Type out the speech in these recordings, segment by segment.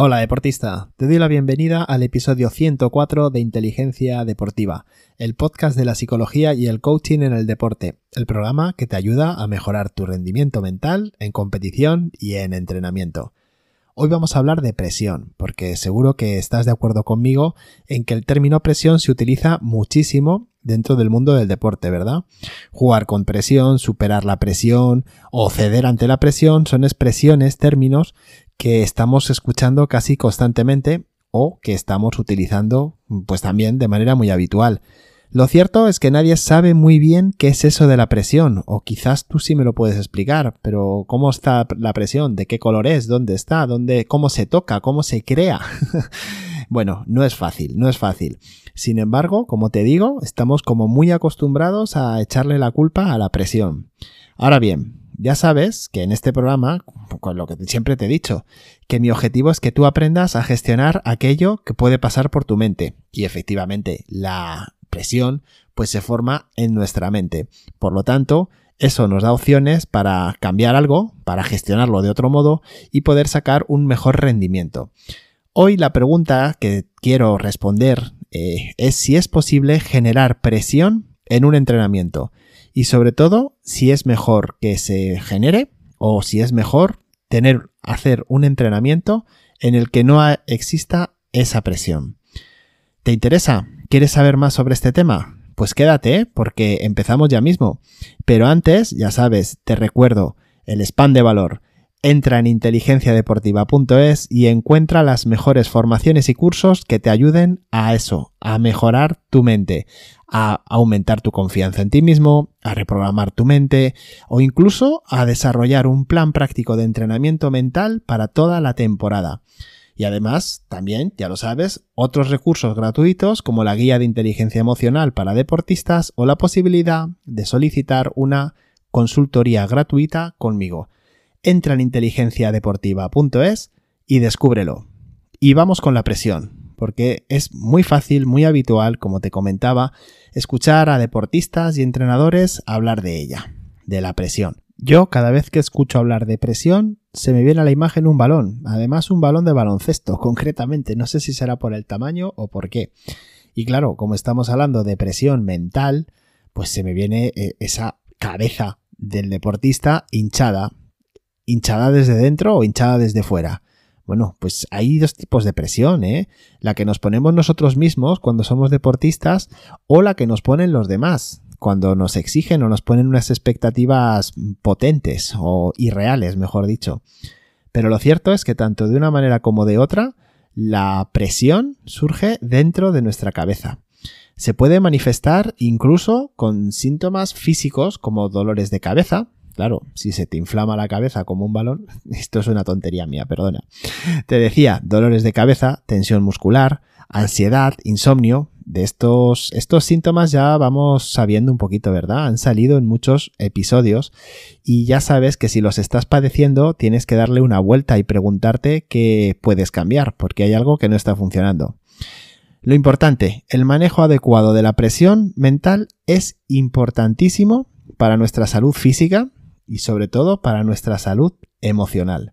Hola deportista, te doy la bienvenida al episodio 104 de Inteligencia Deportiva, el podcast de la psicología y el coaching en el deporte, el programa que te ayuda a mejorar tu rendimiento mental en competición y en entrenamiento. Hoy vamos a hablar de presión, porque seguro que estás de acuerdo conmigo en que el término presión se utiliza muchísimo dentro del mundo del deporte, ¿verdad? Jugar con presión, superar la presión o ceder ante la presión son expresiones, términos que estamos escuchando casi constantemente o que estamos utilizando pues también de manera muy habitual. Lo cierto es que nadie sabe muy bien qué es eso de la presión, o quizás tú sí me lo puedes explicar, pero ¿cómo está la presión? ¿De qué color es? ¿Dónde está? ¿Dónde? ¿Cómo se toca? ¿Cómo se crea? bueno, no es fácil, no es fácil. Sin embargo, como te digo, estamos como muy acostumbrados a echarle la culpa a la presión. Ahora bien, ya sabes que en este programa, con lo que siempre te he dicho, que mi objetivo es que tú aprendas a gestionar aquello que puede pasar por tu mente. Y efectivamente, la presión pues se forma en nuestra mente. Por lo tanto, eso nos da opciones para cambiar algo, para gestionarlo de otro modo y poder sacar un mejor rendimiento. Hoy la pregunta que quiero responder eh, es si es posible generar presión en un entrenamiento y sobre todo si es mejor que se genere o si es mejor tener hacer un entrenamiento en el que no exista esa presión. ¿Te interesa? ¿Quieres saber más sobre este tema? Pues quédate, porque empezamos ya mismo. Pero antes, ya sabes, te recuerdo el spam de valor Entra en inteligenciadeportiva.es y encuentra las mejores formaciones y cursos que te ayuden a eso, a mejorar tu mente, a aumentar tu confianza en ti mismo, a reprogramar tu mente o incluso a desarrollar un plan práctico de entrenamiento mental para toda la temporada. Y además, también, ya lo sabes, otros recursos gratuitos como la guía de inteligencia emocional para deportistas o la posibilidad de solicitar una consultoría gratuita conmigo entra en inteligenciadeportiva.es y descúbrelo. Y vamos con la presión, porque es muy fácil, muy habitual, como te comentaba, escuchar a deportistas y entrenadores hablar de ella, de la presión. Yo cada vez que escucho hablar de presión se me viene a la imagen un balón, además un balón de baloncesto, concretamente, no sé si será por el tamaño o por qué. Y claro, como estamos hablando de presión mental, pues se me viene eh, esa cabeza del deportista hinchada, hinchada desde dentro o hinchada desde fuera. Bueno, pues hay dos tipos de presión, ¿eh? La que nos ponemos nosotros mismos cuando somos deportistas o la que nos ponen los demás, cuando nos exigen o nos ponen unas expectativas potentes o irreales, mejor dicho. Pero lo cierto es que tanto de una manera como de otra, la presión surge dentro de nuestra cabeza. Se puede manifestar incluso con síntomas físicos como dolores de cabeza, Claro, si se te inflama la cabeza como un balón, esto es una tontería mía, perdona. Te decía, dolores de cabeza, tensión muscular, ansiedad, insomnio. De estos, estos síntomas ya vamos sabiendo un poquito, ¿verdad? Han salido en muchos episodios y ya sabes que si los estás padeciendo tienes que darle una vuelta y preguntarte qué puedes cambiar, porque hay algo que no está funcionando. Lo importante, el manejo adecuado de la presión mental es importantísimo para nuestra salud física, y sobre todo para nuestra salud emocional.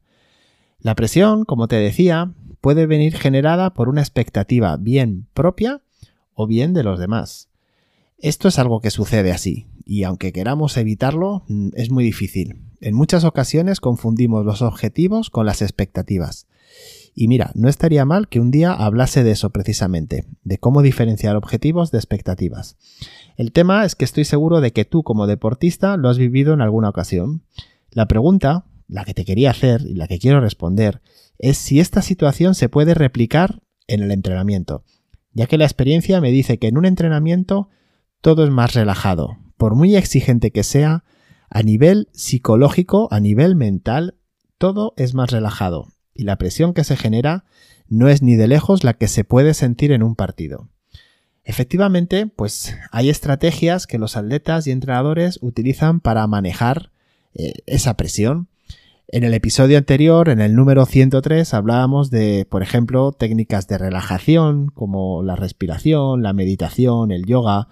La presión, como te decía, puede venir generada por una expectativa bien propia o bien de los demás. Esto es algo que sucede así, y aunque queramos evitarlo, mm, es muy difícil. En muchas ocasiones confundimos los objetivos con las expectativas. Y mira, no estaría mal que un día hablase de eso precisamente, de cómo diferenciar objetivos de expectativas. El tema es que estoy seguro de que tú como deportista lo has vivido en alguna ocasión. La pregunta, la que te quería hacer y la que quiero responder, es si esta situación se puede replicar en el entrenamiento, ya que la experiencia me dice que en un entrenamiento todo es más relajado. Por muy exigente que sea, a nivel psicológico, a nivel mental, todo es más relajado y la presión que se genera no es ni de lejos la que se puede sentir en un partido. Efectivamente, pues hay estrategias que los atletas y entrenadores utilizan para manejar eh, esa presión. En el episodio anterior, en el número 103, hablábamos de, por ejemplo, técnicas de relajación como la respiración, la meditación, el yoga,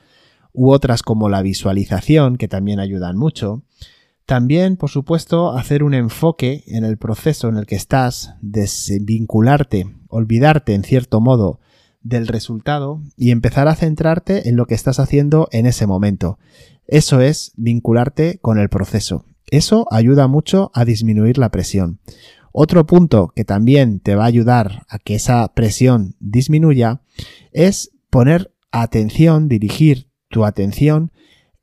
u otras como la visualización, que también ayudan mucho. También, por supuesto, hacer un enfoque en el proceso en el que estás, desvincularte, olvidarte en cierto modo del resultado y empezar a centrarte en lo que estás haciendo en ese momento. Eso es vincularte con el proceso. Eso ayuda mucho a disminuir la presión. Otro punto que también te va a ayudar a que esa presión disminuya es poner atención, dirigir tu atención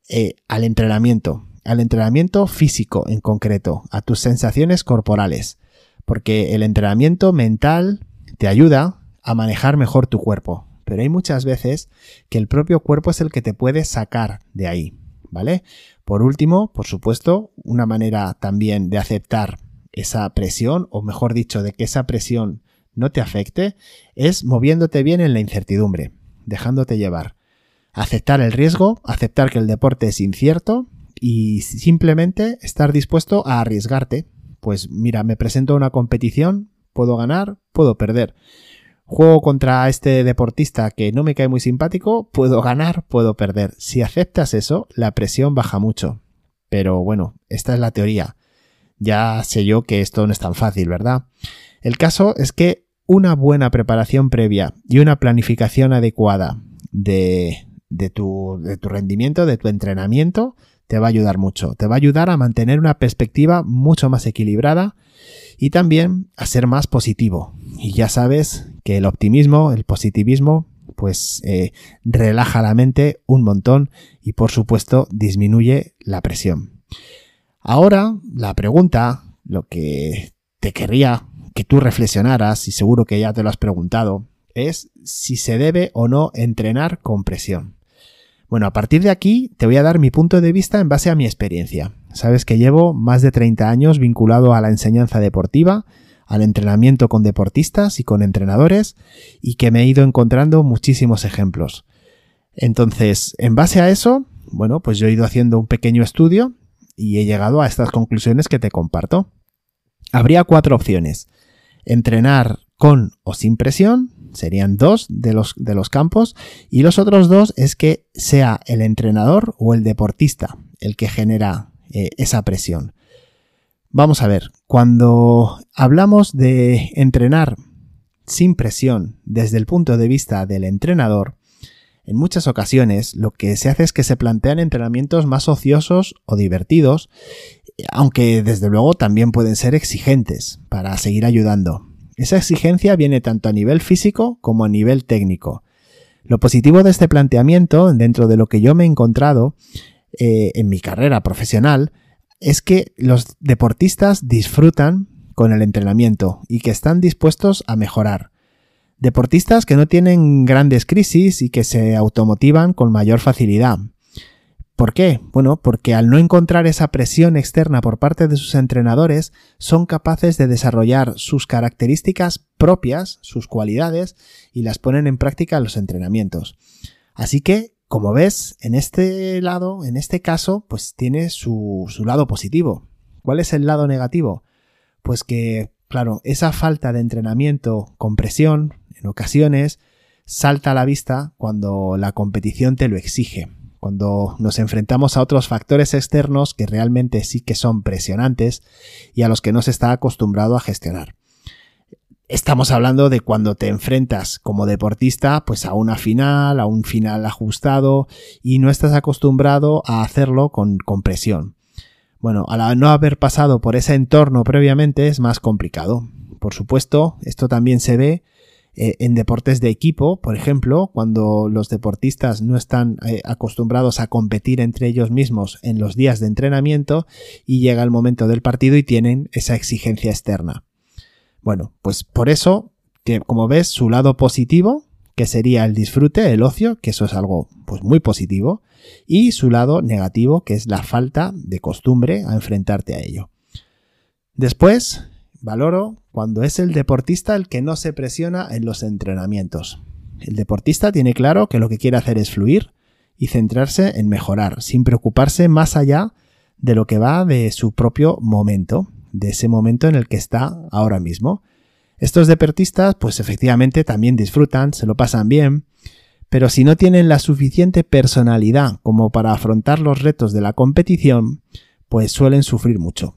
eh, al entrenamiento, al entrenamiento físico en concreto, a tus sensaciones corporales, porque el entrenamiento mental te ayuda a manejar mejor tu cuerpo, pero hay muchas veces que el propio cuerpo es el que te puede sacar de ahí, ¿vale? Por último, por supuesto, una manera también de aceptar esa presión, o mejor dicho, de que esa presión no te afecte, es moviéndote bien en la incertidumbre, dejándote llevar. Aceptar el riesgo, aceptar que el deporte es incierto y simplemente estar dispuesto a arriesgarte. Pues mira, me presento a una competición, puedo ganar, puedo perder. Juego contra este deportista que no me cae muy simpático, puedo ganar, puedo perder. Si aceptas eso, la presión baja mucho. Pero bueno, esta es la teoría. Ya sé yo que esto no es tan fácil, ¿verdad? El caso es que una buena preparación previa y una planificación adecuada de, de, tu, de tu rendimiento, de tu entrenamiento, te va a ayudar mucho. Te va a ayudar a mantener una perspectiva mucho más equilibrada y también a ser más positivo. Y ya sabes que el optimismo, el positivismo, pues eh, relaja la mente un montón y por supuesto disminuye la presión. Ahora la pregunta, lo que te querría que tú reflexionaras, y seguro que ya te lo has preguntado, es si se debe o no entrenar con presión. Bueno, a partir de aquí te voy a dar mi punto de vista en base a mi experiencia. Sabes que llevo más de 30 años vinculado a la enseñanza deportiva, al entrenamiento con deportistas y con entrenadores y que me he ido encontrando muchísimos ejemplos. Entonces, en base a eso, bueno, pues yo he ido haciendo un pequeño estudio y he llegado a estas conclusiones que te comparto. Habría cuatro opciones. Entrenar con o sin presión, serían dos de los, de los campos, y los otros dos es que sea el entrenador o el deportista el que genera eh, esa presión. Vamos a ver, cuando hablamos de entrenar sin presión desde el punto de vista del entrenador, en muchas ocasiones lo que se hace es que se plantean entrenamientos más ociosos o divertidos, aunque desde luego también pueden ser exigentes para seguir ayudando. Esa exigencia viene tanto a nivel físico como a nivel técnico. Lo positivo de este planteamiento, dentro de lo que yo me he encontrado eh, en mi carrera profesional, es que los deportistas disfrutan con el entrenamiento y que están dispuestos a mejorar. Deportistas que no tienen grandes crisis y que se automotivan con mayor facilidad. ¿Por qué? Bueno, porque al no encontrar esa presión externa por parte de sus entrenadores, son capaces de desarrollar sus características propias, sus cualidades, y las ponen en práctica en los entrenamientos. Así que como ves, en este lado, en este caso, pues tiene su, su lado positivo. ¿Cuál es el lado negativo? Pues que, claro, esa falta de entrenamiento con presión, en ocasiones, salta a la vista cuando la competición te lo exige, cuando nos enfrentamos a otros factores externos que realmente sí que son presionantes y a los que no se está acostumbrado a gestionar. Estamos hablando de cuando te enfrentas como deportista pues a una final, a un final ajustado y no estás acostumbrado a hacerlo con, presión. Bueno, al no haber pasado por ese entorno previamente es más complicado. Por supuesto, esto también se ve eh, en deportes de equipo, por ejemplo, cuando los deportistas no están eh, acostumbrados a competir entre ellos mismos en los días de entrenamiento y llega el momento del partido y tienen esa exigencia externa. Bueno, pues por eso, como ves, su lado positivo, que sería el disfrute, el ocio, que eso es algo pues muy positivo, y su lado negativo, que es la falta de costumbre a enfrentarte a ello. Después, valoro cuando es el deportista el que no se presiona en los entrenamientos. El deportista tiene claro que lo que quiere hacer es fluir y centrarse en mejorar, sin preocuparse más allá de lo que va de su propio momento de ese momento en el que está ahora mismo. Estos deportistas, pues efectivamente también disfrutan, se lo pasan bien, pero si no tienen la suficiente personalidad como para afrontar los retos de la competición, pues suelen sufrir mucho.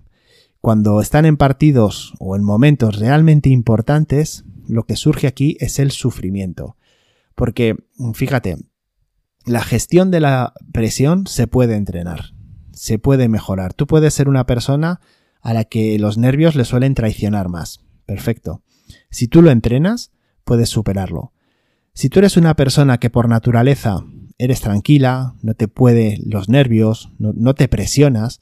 Cuando están en partidos o en momentos realmente importantes, lo que surge aquí es el sufrimiento. Porque, fíjate, la gestión de la presión se puede entrenar, se puede mejorar. Tú puedes ser una persona a la que los nervios le suelen traicionar más. Perfecto. Si tú lo entrenas, puedes superarlo. Si tú eres una persona que por naturaleza eres tranquila, no te puede los nervios, no, te presionas,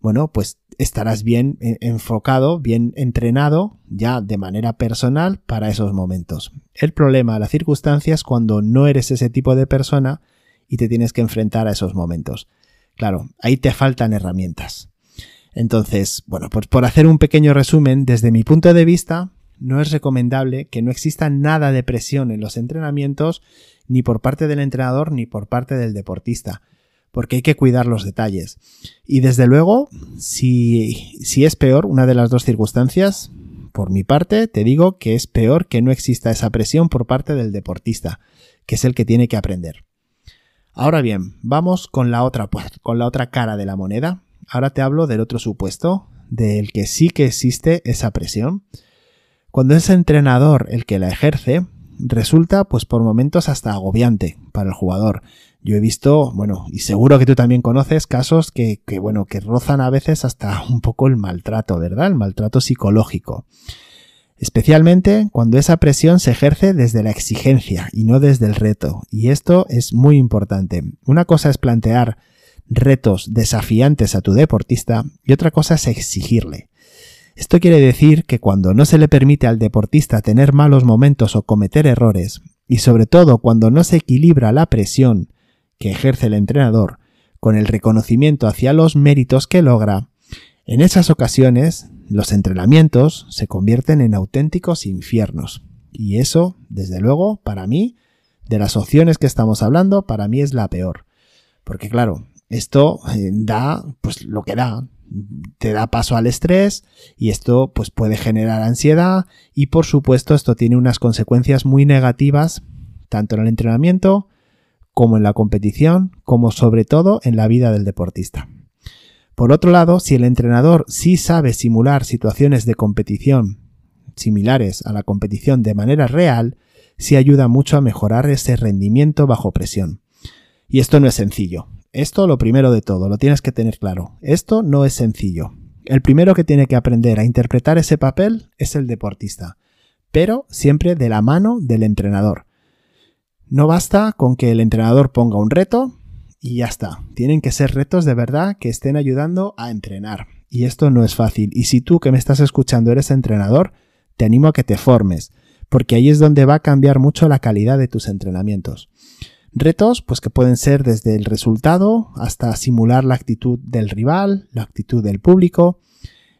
bueno, pues estarás bien enfocado, bien entrenado ya de manera personal para esos momentos. El problema, la circunstancia es cuando no eres ese tipo de persona y te tienes que enfrentar a esos momentos. Claro, ahí te faltan herramientas. Entonces, bueno, pues por hacer un pequeño resumen, desde mi punto de vista, no es recomendable que no exista nada de presión en los entrenamientos, ni por parte del entrenador ni por parte del deportista, porque hay que cuidar los detalles. Y desde luego, si, si es peor una de las dos circunstancias, por mi parte, te digo que es peor que no exista esa presión por parte del deportista, que es el que tiene que aprender. Ahora bien, vamos con la otra, con la otra cara de la moneda. Ahora te hablo del otro supuesto, del que sí que existe esa presión. Cuando es entrenador el que la ejerce, resulta pues por momentos hasta agobiante para el jugador. Yo he visto, bueno, y seguro que tú también conoces casos que, que, bueno, que rozan a veces hasta un poco el maltrato, ¿verdad? El maltrato psicológico especialmente cuando esa presión se ejerce desde la exigencia y no desde el reto. Y esto es muy importante. Una cosa es plantear retos desafiantes a tu deportista y otra cosa es exigirle. Esto quiere decir que cuando no se le permite al deportista tener malos momentos o cometer errores, y sobre todo cuando no se equilibra la presión que ejerce el entrenador con el reconocimiento hacia los méritos que logra, en esas ocasiones los entrenamientos se convierten en auténticos infiernos. Y eso, desde luego, para mí, de las opciones que estamos hablando, para mí es la peor. Porque claro, esto eh, da, pues lo que da, te da paso al estrés y esto pues puede generar ansiedad y por supuesto esto tiene unas consecuencias muy negativas tanto en el entrenamiento como en la competición como sobre todo en la vida del deportista. Por otro lado, si el entrenador sí sabe simular situaciones de competición similares a la competición de manera real, sí ayuda mucho a mejorar ese rendimiento bajo presión. Y esto no es sencillo. Esto lo primero de todo, lo tienes que tener claro. Esto no es sencillo. El primero que tiene que aprender a interpretar ese papel es el deportista, pero siempre de la mano del entrenador. No basta con que el entrenador ponga un reto y ya está. Tienen que ser retos de verdad que estén ayudando a entrenar. Y esto no es fácil. Y si tú que me estás escuchando eres entrenador, te animo a que te formes, porque ahí es donde va a cambiar mucho la calidad de tus entrenamientos. Retos, pues que pueden ser desde el resultado hasta simular la actitud del rival, la actitud del público,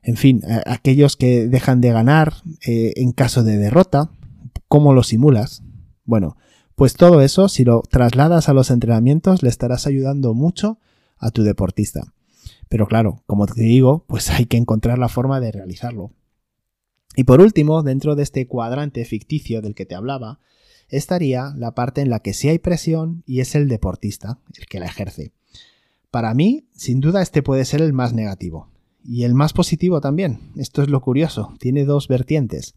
en fin, aquellos que dejan de ganar eh, en caso de derrota, ¿cómo lo simulas? Bueno, pues todo eso, si lo trasladas a los entrenamientos, le estarás ayudando mucho a tu deportista. Pero claro, como te digo, pues hay que encontrar la forma de realizarlo. Y por último, dentro de este cuadrante ficticio del que te hablaba, estaría la parte en la que sí hay presión y es el deportista, el que la ejerce. Para mí, sin duda, este puede ser el más negativo. Y el más positivo también. Esto es lo curioso, tiene dos vertientes.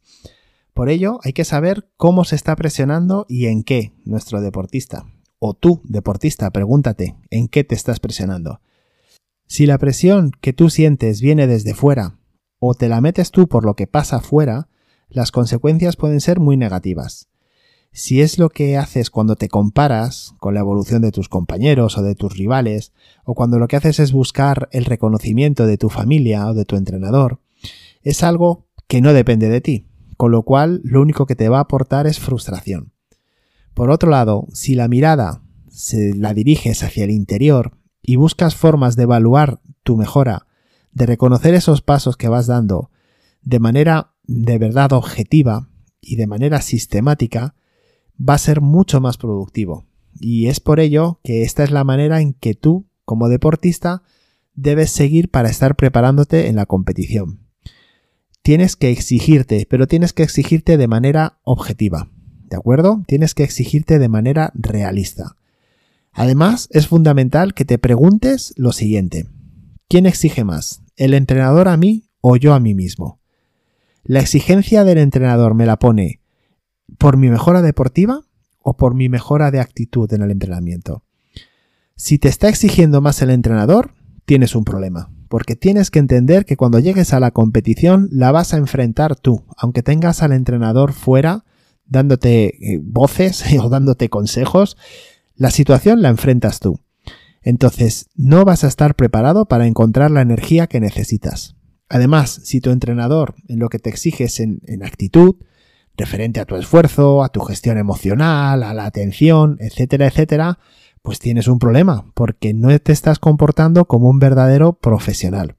Por ello, hay que saber cómo se está presionando y en qué nuestro deportista. O tú, deportista, pregúntate, ¿en qué te estás presionando? Si la presión que tú sientes viene desde fuera, o te la metes tú por lo que pasa fuera, las consecuencias pueden ser muy negativas. Si es lo que haces cuando te comparas con la evolución de tus compañeros o de tus rivales, o cuando lo que haces es buscar el reconocimiento de tu familia o de tu entrenador, es algo que no depende de ti, con lo cual lo único que te va a aportar es frustración. Por otro lado, si la mirada se la diriges hacia el interior y buscas formas de evaluar tu mejora, de reconocer esos pasos que vas dando de manera de verdad objetiva y de manera sistemática, va a ser mucho más productivo. Y es por ello que esta es la manera en que tú, como deportista, debes seguir para estar preparándote en la competición tienes que exigirte, pero tienes que exigirte de manera objetiva. ¿De acuerdo? Tienes que exigirte de manera realista. Además, es fundamental que te preguntes lo siguiente. ¿quién exige más? ¿El entrenador a mí o yo a mí mismo? ¿La exigencia del entrenador me la pone por mi mejora deportiva o por mi mejora de actitud en el entrenamiento? Si te está exigiendo más el entrenador, tienes un problema, porque tienes que entender que cuando llegues a la competición la vas a enfrentar tú, aunque tengas al entrenador fuera dándote eh, voces o dándote consejos, la situación la enfrentas tú. Entonces, no vas a estar preparado para encontrar la energía que necesitas. Además, si tu entrenador en lo que te exiges en, en actitud, referente a tu esfuerzo, a tu gestión emocional, a la atención, etcétera, etcétera, pues tienes un problema, porque no te estás comportando como un verdadero profesional.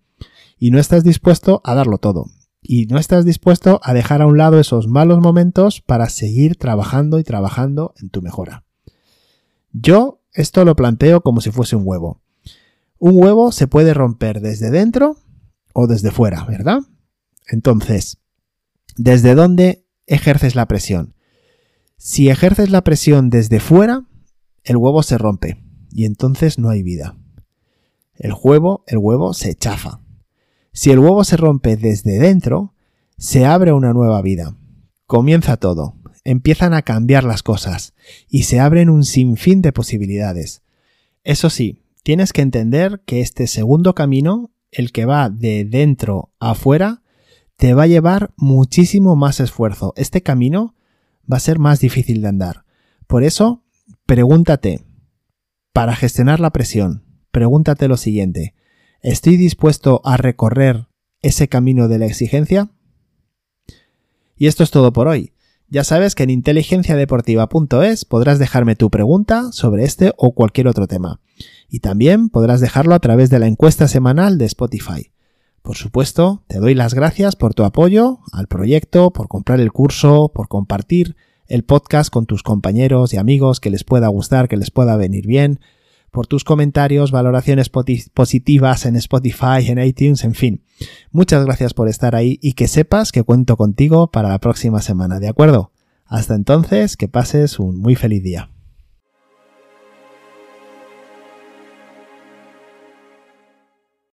Y no estás dispuesto a darlo todo. Y no estás dispuesto a dejar a un lado esos malos momentos para seguir trabajando y trabajando en tu mejora. Yo esto lo planteo como si fuese un huevo. Un huevo se puede romper desde dentro o desde fuera, ¿verdad? Entonces, ¿desde dónde ejerces la presión? Si ejerces la presión desde fuera, el huevo se rompe y entonces no hay vida. El huevo, el huevo se chafa. Si el huevo se rompe desde dentro, se abre una nueva vida. Comienza todo, empiezan a cambiar las cosas y se abren un sinfín de posibilidades. Eso sí, tienes que entender que este segundo camino, el que va de dentro a afuera, te va a llevar muchísimo más esfuerzo. Este camino va a ser más difícil de andar. Por eso, Pregúntate, para gestionar la presión, pregúntate lo siguiente, ¿estoy dispuesto a recorrer ese camino de la exigencia? Y esto es todo por hoy. Ya sabes que en inteligenciadeportiva.es podrás dejarme tu pregunta sobre este o cualquier otro tema. Y también podrás dejarlo a través de la encuesta semanal de Spotify. Por supuesto, te doy las gracias por tu apoyo al proyecto, por comprar el curso, por compartir el podcast con tus compañeros y amigos que les pueda gustar, que les pueda venir bien, por tus comentarios, valoraciones positivas en Spotify, en iTunes, en fin. Muchas gracias por estar ahí y que sepas que cuento contigo para la próxima semana, ¿de acuerdo? Hasta entonces, que pases un muy feliz día.